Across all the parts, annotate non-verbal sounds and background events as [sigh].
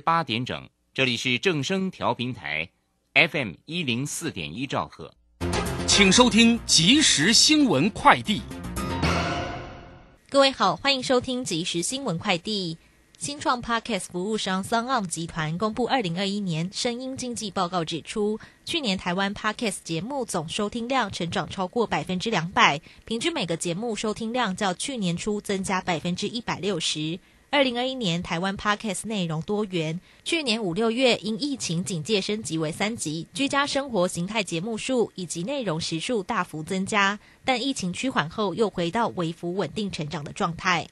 八点整，这里是正声调频台，FM 一零四点一兆赫，请收听即时新闻快递。各位好，欢迎收听即时新闻快递。新创 Podcast 服务商 s o n 集团公布二零二一年声音经济报告，指出，去年台湾 Podcast 节目总收听量成长超过百分之两百，平均每个节目收听量较去年初增加百分之一百六十。二零二一年台湾 Podcast 内容多元，去年五六月因疫情警戒升级为三级，居家生活形态节目数以及内容时数大幅增加，但疫情趋缓后又回到微幅稳定成长的状态。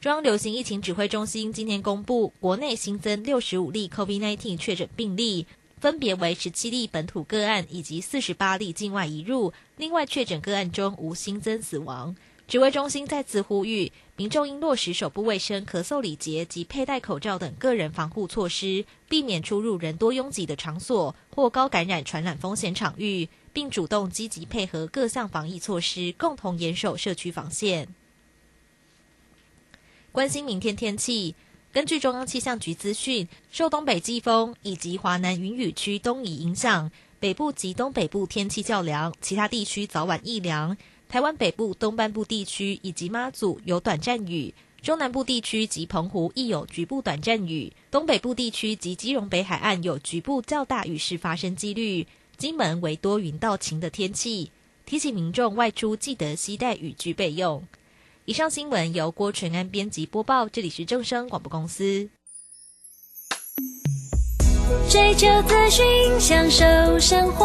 中央流行疫情指挥中心今天公布，国内新增六十五例 COVID-19 确诊病例，分别为十七例本土个案以及四十八例境外移入。另外，确诊个案中无新增死亡。指挥中心再次呼吁，民众应落实手部卫生、咳嗽礼节及佩戴口罩等个人防护措施，避免出入人多拥挤的场所或高感染传染风险场域，并主动积极配合各项防疫措施，共同严守社区防线。关心明天天气。根据中央气象局资讯，受东北季风以及华南云雨区东移影响，北部及东北部天气较凉，其他地区早晚亦凉。台湾北部、东半部地区以及妈祖有短暂雨，中南部地区及澎湖亦有局部短暂雨，东北部地区及基隆北海岸有局部较大雨势发生几率。金门为多云到晴的天气，提醒民众外出记得携带雨具备用。以上新闻由郭纯安编辑播报，这里是正声广播公司。追求资讯，享受生活，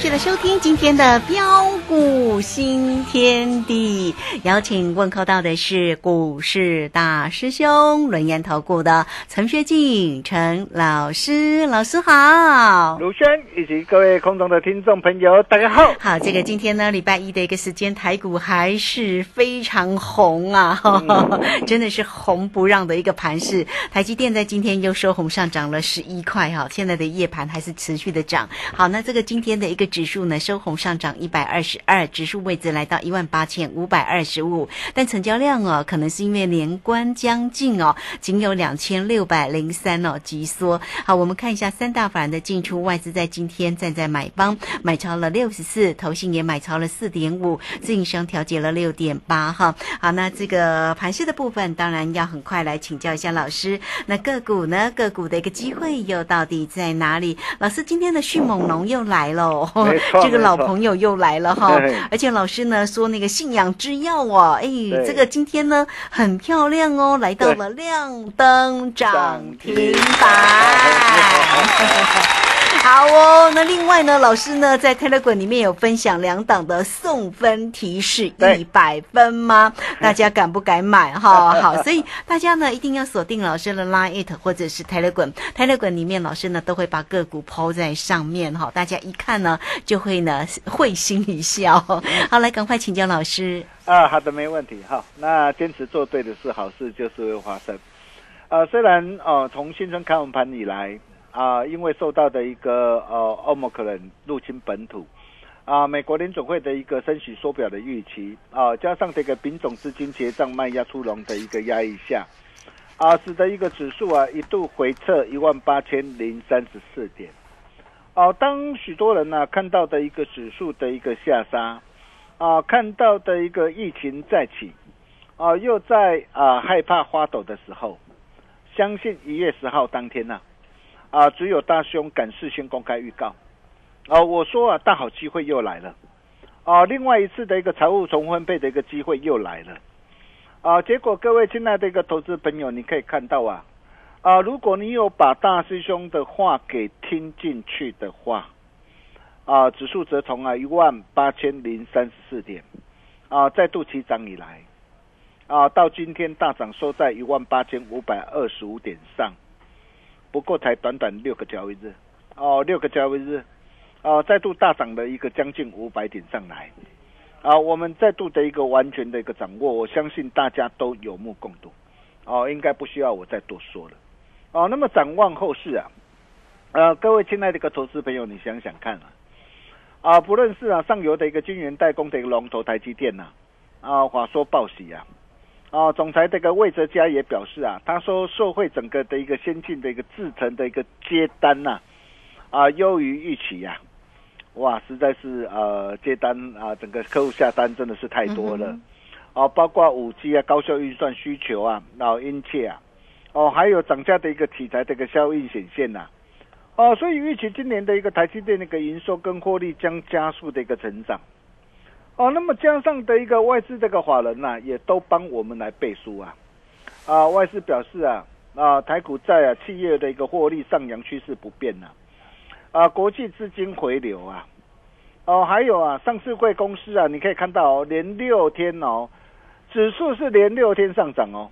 记得收听。天的标股新天地。邀请问候到的是股市大师兄轮研投顾的陈学进陈老师，老师好。鲁轩以及各位空中的听众朋友，大家好。好，这个今天呢，礼拜一的一个时间，台股还是非常红啊，[laughs] 真的是红不让的一个盘势。台积电在今天又收红，上涨了十一块哈，现在的夜盘还是持续的涨。好，那这个今天的一个指数呢，收红上涨一百二十二，指数位置来到一万八千五百二十五，但成交量哦，可能是因为年关将近哦，仅有两千六百零三哦，急缩。好，我们看一下三大法人的进出，外资在今天站在买方，买超了六十四，投信也买超了四点五，自营商调节了六点八哈。好，那这个盘势的部分，当然要很快来请教一下老师。那个股呢？个股的一个机会又到底在哪里？老师今天的迅猛龙又来了，[laughs] 这个老朋友又来了哈。而且老师呢说那个信仰之药哦，哎，这个今天呢很漂亮哦，来到了亮灯涨停板。[laughs] 好哦，那另外呢，老师呢在 Telegram 里面有分享两档的送分提示一百分吗？大家敢不敢买哈？[laughs] 好，所以大家呢一定要锁定老师的 Line It 或者是 Telegram。Telegram 里面老师呢都会把个股抛在上面哈，大家一看呢就会呢会心一笑。好，来赶快请教老师。啊，好的，没问题。哈，那坚持做对的事，好事就是会发生。呃，虽然呃从新春开红盘以来啊、因为受到的一个呃欧盟可能入侵本土啊、美国联总会的一个升息缩表的预期啊、加上这个品种资金结账卖压出笼的一个压抑下啊、使得一个指数啊一度回撤一万八千零三十四点。哦、当许多人呢、看到的一个指数的一个下杀。啊，看到的一个疫情再起，啊，又在啊害怕花抖的时候，相信一月十号当天呢、啊，啊只有大兄敢事先公开预告，啊，我说啊，大好机会又来了，啊，另外一次的一个财务重分配的一个机会又来了，啊，结果各位亲爱的一个投资朋友，你可以看到啊，啊，如果你有把大师兄的话给听进去的话。啊，指数则从啊一万八千零三十四点，啊再度起涨以来，啊到今天大涨收在一万八千五百二十五点上，不过才短短六个交易日，哦六个交易日，啊再度大涨了一个将近五百点上来，啊我们再度的一个完全的一个掌握，我相信大家都有目共睹，哦应该不需要我再多说了，哦那么展望后市啊，呃各位亲爱的一个投资朋友，你想想看啊。啊，不论是啊上游的一个晶圆代工的一个龙头台积电呐、啊，话说报喜啊，啊，总裁这个魏哲嘉也表示啊，他说受惠整个的一个先进的一个制程的一个接单呐、啊，优于预期呀、哇，实在是呃接单啊，整个客户下单真的是太多了，哦，包括五 G 啊，高效运算需求啊，然后殷切啊，哦，还有涨价的一个题材的一个效应显现呐、哦，所以预期今年的一个台积电的一个营收跟获利将加速的一个成长。哦，那么加上的一个外资这个法人呐、也都帮我们来背书啊。啊，外资表示啊，啊，台股在啊企业的一个获利上扬趋势不变呐、啊，国际资金回流啊，哦，还有啊，上市贵公司啊，你可以看到哦，连六天哦，指数是连六天上涨哦，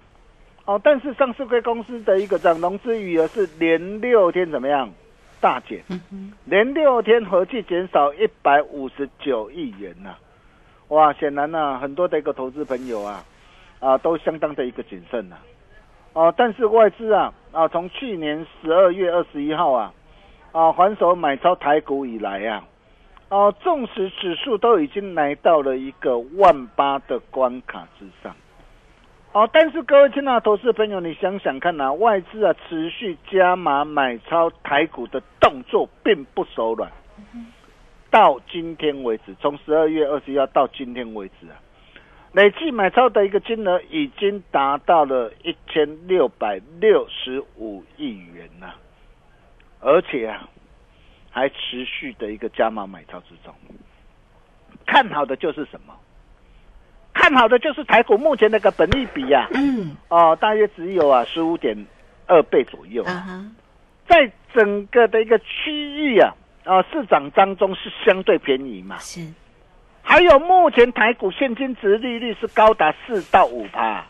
哦，但是上市贵公司的一个涨融资余额是连六天怎么样？大减？连六天合计减少一百五十九亿元呐、哇，显然呢、很多的一个投资朋友啊，啊，都相当的一个谨慎呐、哦，但是外资啊，啊，从去年十二月二十一号啊，啊，还手买超台股以来啊，哦、纵使指数都已经来到了一个万八的关卡之上。哦，但是各位亲爱的投资朋友，你想想看呐、外资啊持续加码买超台股的动作并不手软。到今天为止，从十二月二十一号到今天为止啊，累计买超的一个金额已经达到了一千六百六十五亿元呐、而且啊，还持续的一个加码买超之中。看好的就是什么？看好的就是台股目前那个本利比呀、嗯，哦，大约只有啊十五点二倍左右在整个的一个区域啊，啊市场当中是相对便宜嘛。是，还有目前台股现金值利率是高达四到五趴，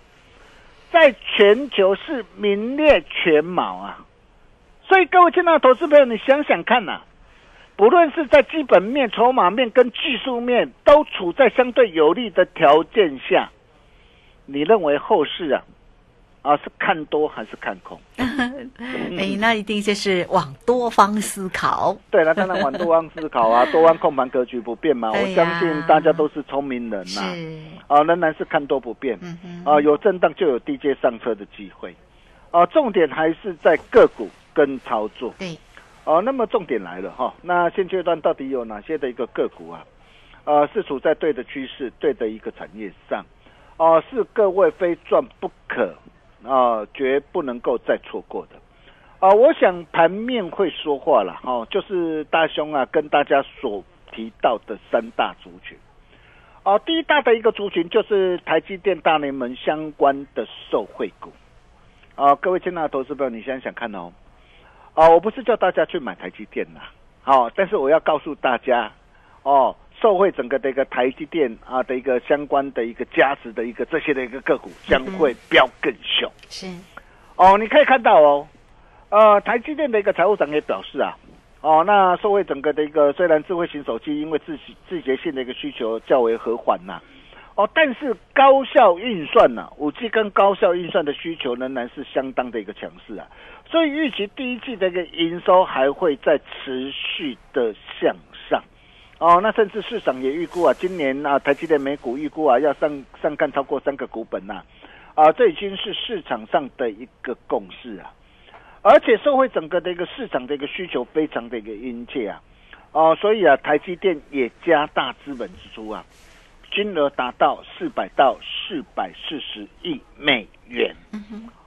在全球是名列全茅啊。所以各位亲爱的投资朋友，你想想看呐、不论是在基本面、筹码面跟技术面都处在相对有利的条件下，你认为后市啊，啊，是看多还是看空？[laughs] 哎，那一定就是往多方思考。对了，当然往多方思考啊，[laughs] 多方控盘格局不变嘛。我相信大家都是聪明人呐、是，啊，仍然是看多不变。嗯哼，啊，有震荡就有低阶上车的机会。啊，重点还是在个股跟操作。对，哦，那么重点来了哈，那现阶段到底有哪些的一个个股啊？呃，是处在对的趋势、对的一个产业上，哦、是各位非赚不可，啊、绝不能够再错过的。啊、我想盘面会说话了，哦，就是大兄啊跟大家所提到的三大族群。哦，第一大的一个族群就是台积电大联盟相关的受惠股。啊、各位亲爱的投资朋友，你想想看哦，啊、我不是叫大家去买台积电呐，好、但是我要告诉大家，哦，受惠整个的一个台积电啊的一个相关的一个价值的一个这些的一个个股将会飙更凶。是，哦，你可以看到哦，呃，台积电的一个财务长也表示啊，哦，那受惠整个的一个虽然智慧型手机因为自自节性的一个需求较为和缓呐、哦，但是高效运算呐、五 G 跟高效运算的需求仍然是相当的一个强势啊，所以预期第一季的一个营收还会再持续的向上。哦，那甚至市场也预估啊，今年啊，台积电每股预估啊要上上看超过三个股本呐、啊，这已经是市场上的一个共识啊，而且社会整个的一个市场的一个需求非常的一个殷切啊，哦，所以啊，台积电也加大资本支出啊，金额达到四百到四百四十亿美元，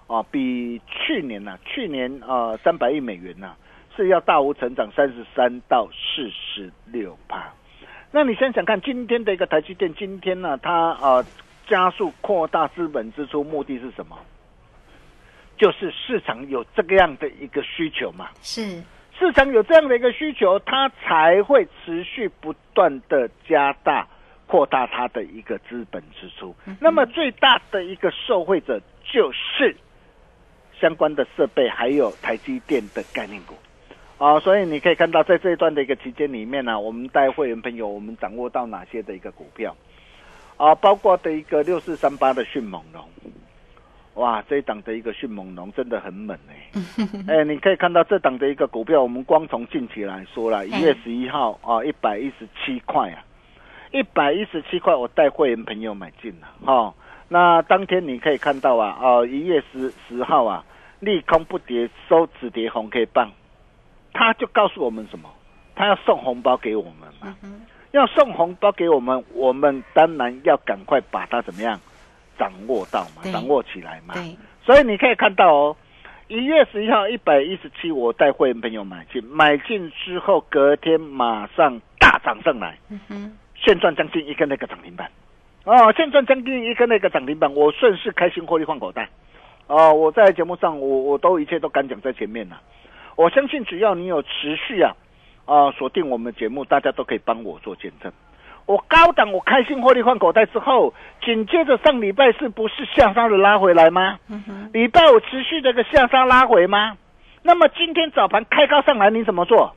哦，比去年呐、去年啊三百亿美元呐、是要大幅成长三十三到四十六趴。那你想想看，今天的一个台积电，今天呢、它呃加速扩大资本支出，目的是什么？就是市场有这个样的一个需求嘛，是，市场有这样的一个需求，它才会持续不断的加大扩大它的一个资本支出。那么最大的一个受惠者就是相关的设备，还有台积电的概念股。啊、所以你可以看到，在这一段的一个期间里面呢、我们带会员朋友，我们掌握到哪些的一个股票。啊、包括的一个六四三八的迅猛龙，哇，这一档的一个迅猛龙真的很猛哎、[laughs] 哎，你可以看到这档的一个股票，我们光从近期来说啦，一月十一号啊，一百一十七块啊，一百一十七块，我带会员朋友买进了哈、哦。那当天你可以看到啊，哦，一月十十号啊，利空不跌，收止跌红 K 棒，他就告诉我们什么？他要送红包给我们嘛，要送红包给我们，我们当然要赶快把它怎么样掌握到嘛，掌握起来嘛。所以你可以看到哦，一月十一号一百一十七，我带会员朋友买进，买进之后隔天马上大涨上来，嗯哼，现赚将近一根那个涨停板，哦，现赚将近一根那个涨停板，我顺势开心获利换口袋，哦，我在节目上我我都一切都敢讲在前面了，我相信只要你有持续啊，啊锁定我们节目，大家都可以帮我做见证。我高档我开心获利换口袋之后，紧接着上礼拜四不是向上的拉回来吗？礼拜五持续这个向上拉回吗？那么今天早盘开高上来，你怎么做？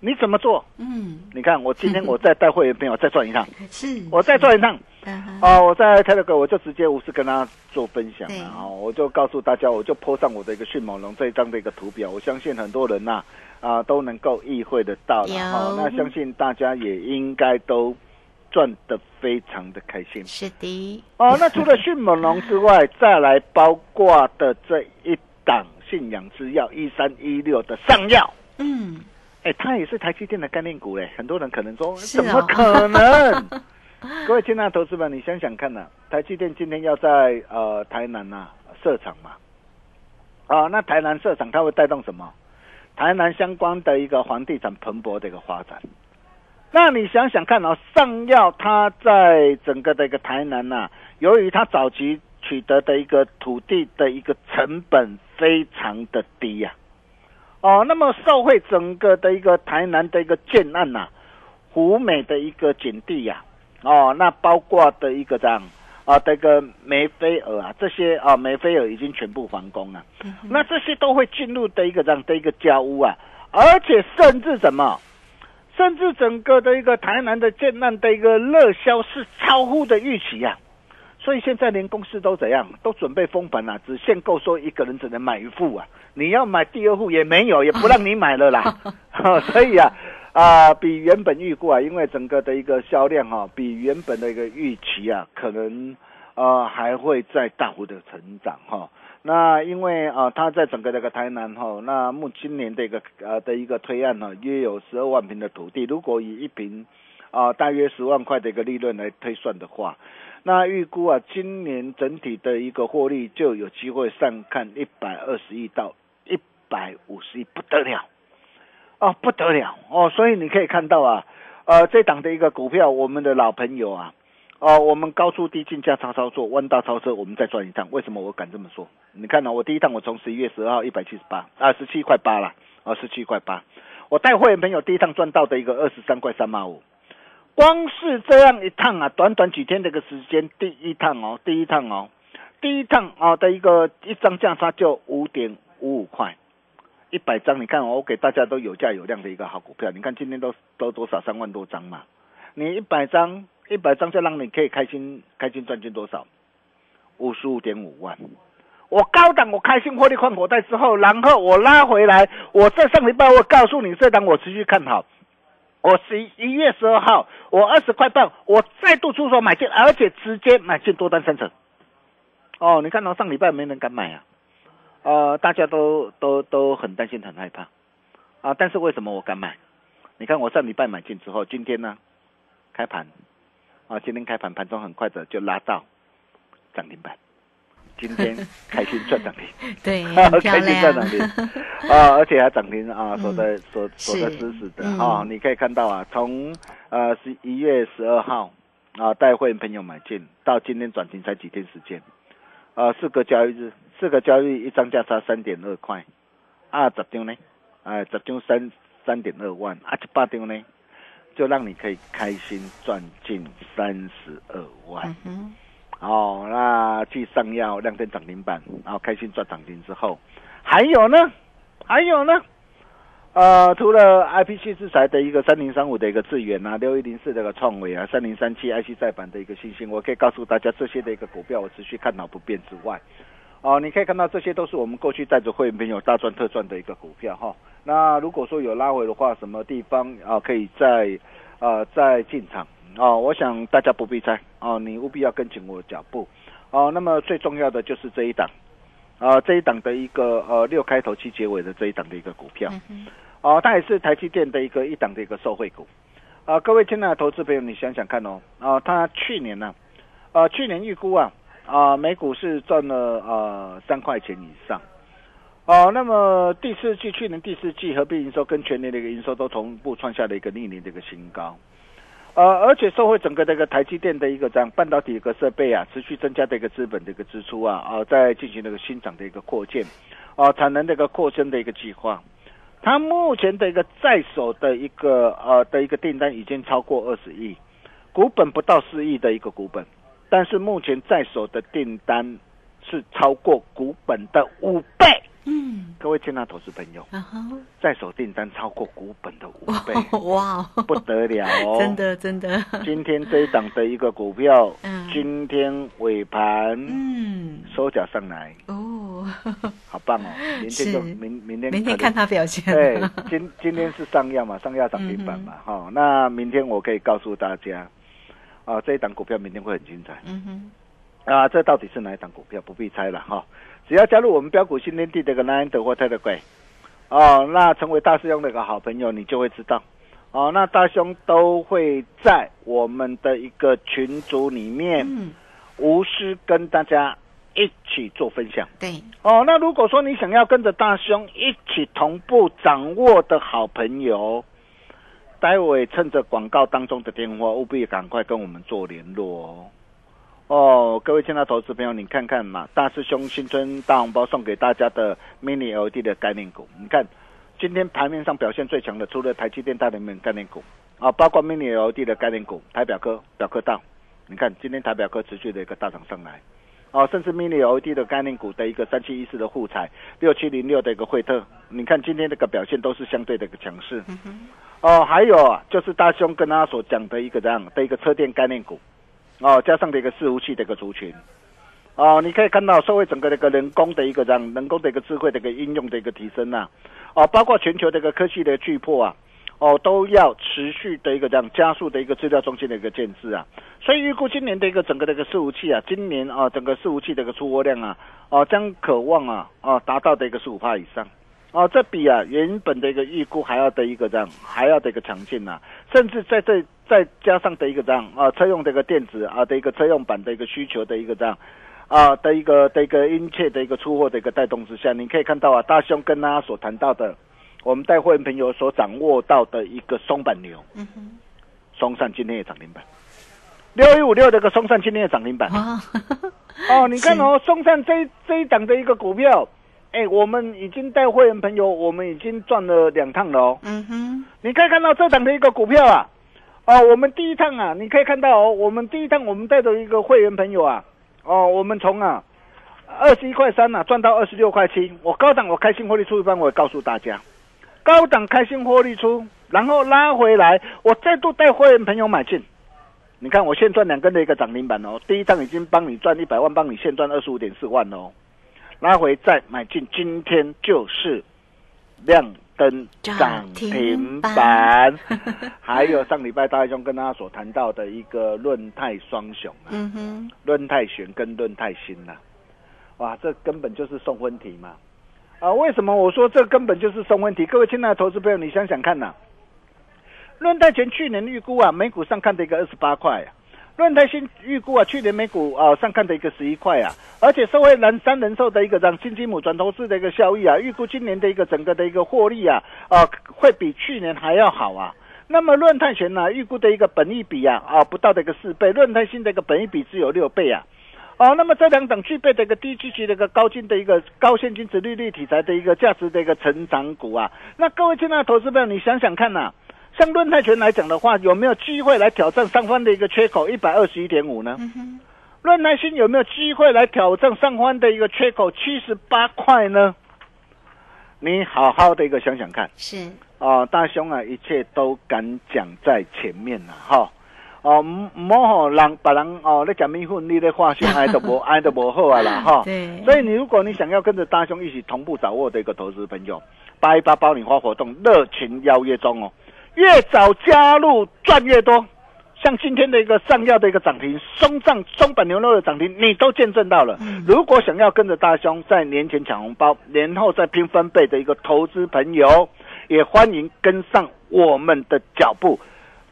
你怎么做？嗯，你看我今天 [laughs] 我再带会员朋友再转一趟，是，我再转一趟。哦，我在 Telegram 我就直接无私跟他做分享对。了哦，我就告诉大家，我就 po 上我的一个迅猛龙这一张的一个图表，我相信很多人呐啊都能够意会得到了有。哦，那相信大家也应该都赚得非常的开心。是的，哦。那除了迅猛龙之外，再来包括的这一档信仰之药一三一六的上药。嗯，哎，它也是台积电的概念股嘞，很多人可能说是怎么哦可能？[laughs] 各位亲爱的投资们，你想想看呐、台积电今天要在呃台南呐、设厂嘛，啊，那台南设厂它会带动什么？台南相关的一个房地产蓬勃的一个发展。那你想想看哦，上药它在整个的一个台南呐、由于它早期取得的一个土地的一个成本非常的低呀、哦，那么受惠整个的一个台南的一个建案呐、湖美的一个景地呀、哦，那包括的一个这样啊，这个梅菲尔啊，这些啊梅菲尔已经全部完工了，那这些都会进入的一个这样的一个交屋啊，而且甚至什么，甚至整个的一个台南的建案的一个热销是超乎的预期呀、所以现在连公司都怎样，都准备封盘了、只限购说一个人只能买一户啊，你要买第二户也没有，也不让你买了啦。[laughs] 所以啊，啊、比原本预估啊，因为整个的一个销量哈、比原本的一个预期啊，可能呃还会再大幅的成长哈、那因为啊、呃，它在整个这个台南哈、那目今年的一个呃的一个推案呢，约有十二万平的土地，如果以一平啊、大约十万块的一个利润来推算的话，那预估啊，今年整体的一个获利就有机会上看一百二十亿到一百五十亿，不得了哦，不得了哦！所以你可以看到啊，呃，这档的一个股票，我们的老朋友啊，哦，我们高出低进价差操作，弯道超车，我们再赚一趟。为什么我敢这么说？你看呢、我第一趟我从十一月十二号一百七十八啊，十七块八了，啊，十七块八，我带会员朋友第一趟赚到的一个二十三块三毛五。光是这样一趟啊，短短几天的一个时间，第一趟哦，第一趟哦，第一趟哦的一个一张价差就五点五五块，一百张，你看哦我给大家都有价有量的一个好股票，你看今天都都多少三万多张嘛，你一百张一百张就让你可以开心开心赚进多少？五十五点五万。我高档我开心获利换口袋之后，然后我拉回来，我在上礼拜我告诉你，这档我持续看好。我十一月十二号，我二十块半，我再度出手买进，而且直接买进多单三成。哦，你看到、上礼拜没人敢买啊，呃，大家都都都很担心很害怕啊，但是为什么我敢买？你看我上礼拜买进之后，今天呢开盘啊，今天开盘盘中很快的就拉到涨停板，今天开心赚涨停。[laughs] 对，[laughs] 开心在亮涨停啊，而且还涨停啊，锁在锁锁是。在死死的。嗯。啊！你可以看到啊，从呃十一月十二号啊带会员朋友买进，到今天转停才几天时间，啊四个交易日，四个交易日一张价差三点二块，啊十张呢，哎十张三三点二万，啊一百张呢，就让你可以开心赚进三十二万。嗯哼，哦，那去上药亮灯涨停板，然后开心赚涨停之后，还有呢，还有呢，呃，除了 IPC 制裁的一个三零三五的一个智源啊，六一零四的一个创维啊，三零三七 IC 再版的一个新兴，我可以告诉大家这些的一个股票我持续看好不变之外，哦，你可以看到这些都是我们过去带着会员朋友大赚特赚的一个股票哈、那如果说有拉回的话，什么地方啊可以再呃再进场？哦，我想大家不必猜哦，你务必要跟紧我的脚步哦。那么最重要的就是这一档，啊、这一档的一个呃六开头七结尾的这一档的一个股票，哦，它也是台积电的一个一档的一个受惠股。啊、各位亲爱的投资朋友，你想想看哦，啊、它去年呢、呃，去年预估啊，啊、每股是赚了呃三块钱以上。哦，那么第四季去年第四季合并营收跟全年的一个营收都同步创下了一个历年的一个新高。呃，而且受惠整个这个台积电的一个这样半导体一个设备啊，持续增加的一个资本的一个支出啊，啊，在进行那个新厂的一个扩建，啊，产能的一个扩增的一个计划。它目前的一个在手的一个呃的一个订单已经超过二十亿，股本不到四亿的一个股本，但是目前在手的订单是超过股本的五倍。嗯，各位亲爱投资朋友，在手订单超过股本的五倍，哇哦，不得了哦！真的真的，今天这一档的一个股票，嗯。今天尾盘嗯，收脚上来，哦，[laughs] 好棒哦！明天就是明明天明天看它表现，对，今今天是上亚嘛，上亚涨停板嘛，哈、那明天我可以告诉大家，啊，这一档股票明天会很精彩。嗯哼，啊！这到底是哪一档股票？不必猜了哈、只要加入我们标股新天地的一个南安德或泰德贵，哦，那成为大师兄的一个好朋友，你就会知道。哦，那大兄都会在我们的一个群组里面，嗯，无私跟大家一起做分享。对，哦，那如果说你想要跟着大兄一起同步掌握的好朋友，待会趁着广告当中的电话，务必赶快跟我们做联络哦。哦，各位亲爱的投资朋友，你看看嘛，大师兄新春大红包送给大家的 mini LED 的概念股，你看今天盘面上表现最强的，除了台积电、大联盟概念股啊，包括 mini LED 的概念股，台表科、表科大，你看今天台表科持续的一个大涨上来。哦，甚至 mini LED 的概念股的一个三七一四的沪彩，六七零六的一个惠特，你看今天这个表现都是相对的一个强势。哦，还有啊，就是大兄跟他所讲的一个这样的一个车电概念股，哦，加上的一个伺服器的一个族群。哦，你可以看到社会整个的一个人工的一个这样人工的一个智慧的一个应用的一个提升呐、哦，包括全球的一个科技的巨破啊，哦，都要持续的一个这样加速的一个资料中心的一个建制啊，所以预估今年的一个整个的一个伺服器啊，今年啊整个伺服器的一个出货量啊，哦将渴望啊哦达到的一个十五帕以上。哦，这比啊原本的一个预估还要的一个这样，还要的一个强劲呐、甚至在这再加上的一个这样啊车用的一个电子啊的一个车用版的一个需求的一个这样啊的一个的一个殷切的一个出货的一个带动之下，你可以看到啊大兄跟大家所谈到的，我们带会员朋友所掌握到的一个松板牛，嗯哼，松散今天也涨停板，六一五六的一个松散今天也涨停板。哇，[laughs] 哦，你看哦，松散这一这一档的一个股票，哎，我们已经带会员朋友，我们已经赚了两趟了哦。嗯哼，你可以看到这档的一个股票啊，哦，我们第一趟啊，你可以看到哦，我们第一趟我们带的一个会员朋友啊，哦，我们从啊二十一块三啊赚到二十六块七，我高档我开心获利出一半，我也告诉大家，高档开心获利出，然后拉回来，我再度带会员朋友买进。你看，我现赚两根的一个涨停板哦，第一趟已经帮你赚一百万，帮你现赚二十五点四万哦，拉回再买进，今天就是亮灯涨停板，[laughs] 还有上礼拜大兄跟大家所谈到的一个论泰双雄啊，嗯哼，论泰玄跟论泰新呐、哇，这根本就是送分题嘛！啊，为什么我说这根本就是送分题？各位亲爱的投资朋友，你想想看呐、论泰全去年预估啊，每股上看的一个二十八块啊，润泰新预估啊，去年每股啊上看的一个十一块啊，而且社会人三人寿的一个让新金母转投资的一个效益啊，预估今年的一个整个的一个获利啊，啊会比去年还要好啊。那么润泰全呢，预估的一个本益比啊啊不到的一个四倍，润泰新的一个本益比只有六倍啊。哦，那么这两档具备的一个低基期的一个高金的一个高现金值利率题材的一个价值的一个成长股啊，那各位亲爱的投资朋友，你想想看呐、像论泰拳来讲的话，有没有机会来挑战上方的一个缺口一百二十一点五呢？论泰新有没有机会来挑战上方的一个缺口七十八块呢？你好好的一个想想看。是，哦，大兄啊，一切都敢讲在前面了哈。哦，唔唔好吼人别人哦，你讲米粉，你咧画胸挨都无爱 [laughs] 都无好啊啦哈。对所以你如果你想要跟着大兄一起同步掌握的一个投资朋友，八一八包你花活动热情邀约中哦，越早加入赚越多。像今天的一个上药的一个涨停，松上松本牛肉的涨停，你都见证到了。如果想要跟着大兄在年前抢红包，年后再拼翻倍的一个投资朋友，也欢迎跟上我们的脚步。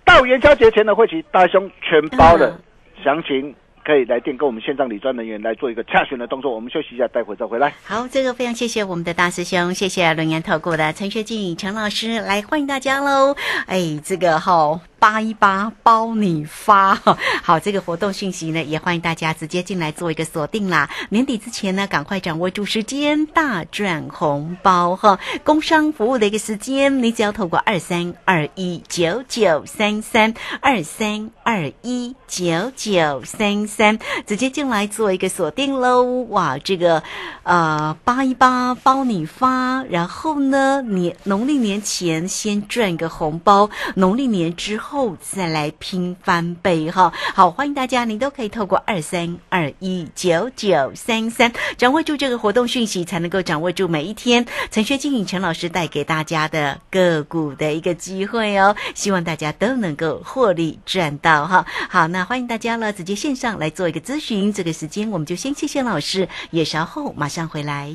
到元宵节前的会期，大兄全包了，嗯详情可以来电跟我们线上理专人员来做一个洽询的动作。我们休息一下，待会再回来。好，这个非常谢谢我们的大师兄，谢谢轮研投顾的陈学静陈老师来欢迎大家喽。哎，这个好八一八包你发，[laughs] 好，这个活动讯息呢，也欢迎大家直接进来做一个锁定啦。年底之前呢，赶快掌握住时间，大赚红包哈！工商服务的一个时间，你只要透过二三二一九九三三二三二一九九三三直接进来做一个锁定喽。哇，这个呃八一八包你发，然后呢，年农历年前先赚个红包，农历年之后后再来拼翻倍哈。好，欢迎大家，您都可以透过二三二一九九三三掌握住这个活动讯息，才能够掌握住每一天陈学金颖陈老师带给大家的个股的一个机会哦。希望大家都能够获利赚到哈。好，那欢迎大家了，直接线上来做一个咨询。这个时间我们就先谢谢老师，也稍后马上回来。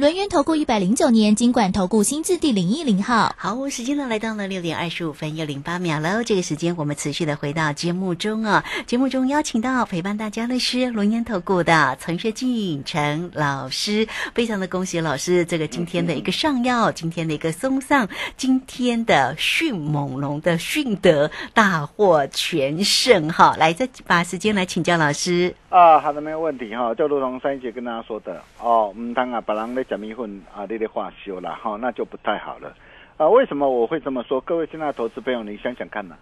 轮源投顾一百零九年金管投顾新字第零一零号。好，时间呢来到了六点二十五分又零八秒喽。这个时间我们持续的回到节目中啊。节目中邀请到陪伴大家的是龙岩投顾的陈学进陈老师，非常的恭喜老师这个今天的一个上药，今天的一个松上，今天的迅猛龙的迅德大获全胜哈。来，再把时间来请教老师。啊，好的，没有问题哈。就如同上一节跟大家说的哦，唔通啊，把人咧讲米粉啊，你咧化修了哈，那就不太好了。啊，为什么我会这么说？各位现在投资朋友，你想想看呐、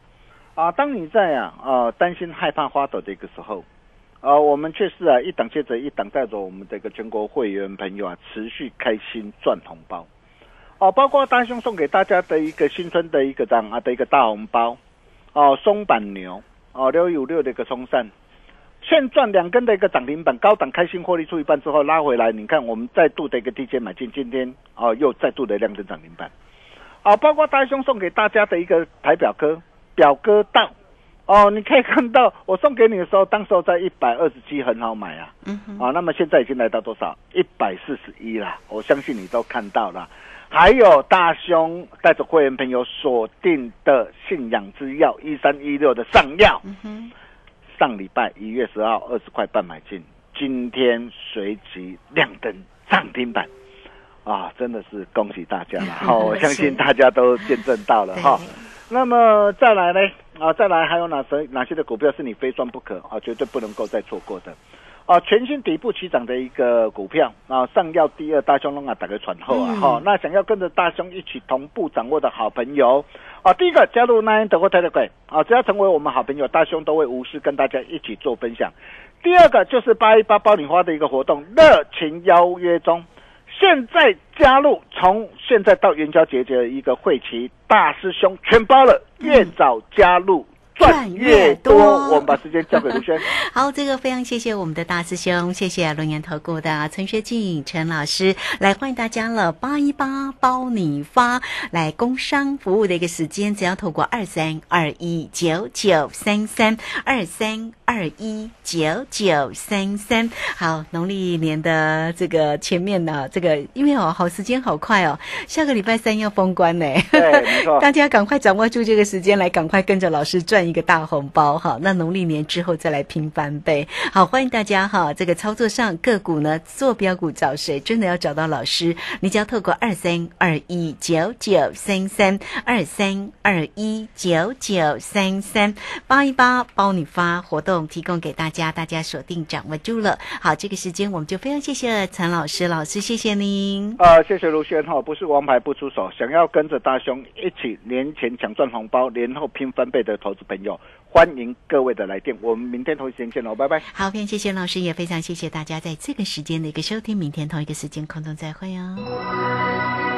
啊，当你在啊啊担心害怕花抖的一个时候，啊，我们却是啊一档接着一档带着我们这个全国会员朋友啊，持续开心赚红包。哦、包括大兄送给大家的一个新春的一个这样啊的一个大红包，哦，松板牛，哦六一五六的一个松散。现赚两根的一个涨停板，高档开心获利出一半之后拉回来，你看我们再度的一个低阶买进，今天哦又再度的亮灯涨停板，啊，包括大兄送给大家的一个台表哥表哥到，哦，你可以看到我送给你的时候，当时候在一百二十七很好买啊，嗯哼，啊，那么现在已经来到多少？一百四十一啦，我相信你都看到了。还有大兄带着会员朋友锁定的信仰之药一三一六的上药，上礼拜一月十号二十块半买进，今天随即亮灯涨停板，啊，真的是恭喜大家了哈！[laughs] 我相信大家都见证到了哈。那么再来呢？啊，再来还有哪些哪些的股票是你非赚不可啊？绝对不能够再错过的。啊，全新底部起涨的一个股票啊，上药第二大兄龙啊，打个传后啊，哈、那想要跟着大兄一起同步掌握的好朋友啊，第一个加入奈恩德国泰德贵啊，只要成为我们好朋友，大兄都会无私跟大家一起做分享。第二个就是八一八爆米花的一个活动，热情邀约中。现在加入，从现在到元宵节的一个会期，大师兄全包了，越早加入赚越多。我们把时间交给卢轩。[laughs] 好，这个非常谢谢我们的大师兄，谢谢龙岩投顾的陈学进陈老师，来欢迎大家了，八一八包你发，来工商服务的一个时间，只要透过二三二一九九三三二三二一九九三三。好，农历年的这个前面呢，这个因为哦，好时间好快哦，下个礼拜三要封关呢。[laughs] 大家赶快掌握住这个时间，来赶快跟着老师赚一个大红包哈！那农历年之后再来拼翻倍。好，欢迎大家哈！这个操作上个股呢，做标股找谁？真的要找到老师，你只要透过二三二一九九三三二三二一九九三三八一八包你发活动提供给大家，大家锁定掌握住了。好，这个时间我们就非常谢谢陈老师，老师谢谢您。呃，谢谢卢轩哈，不是王牌不出手，想要跟着大兄一起年前抢赚红包，年后拼翻倍的投资朋友，欢迎各位的来电。我们明天同一时间见喽，拜拜。好，非常谢谢老师，也非常谢谢大家在这个时间的一个收听。明天同一个时间空中再会哦。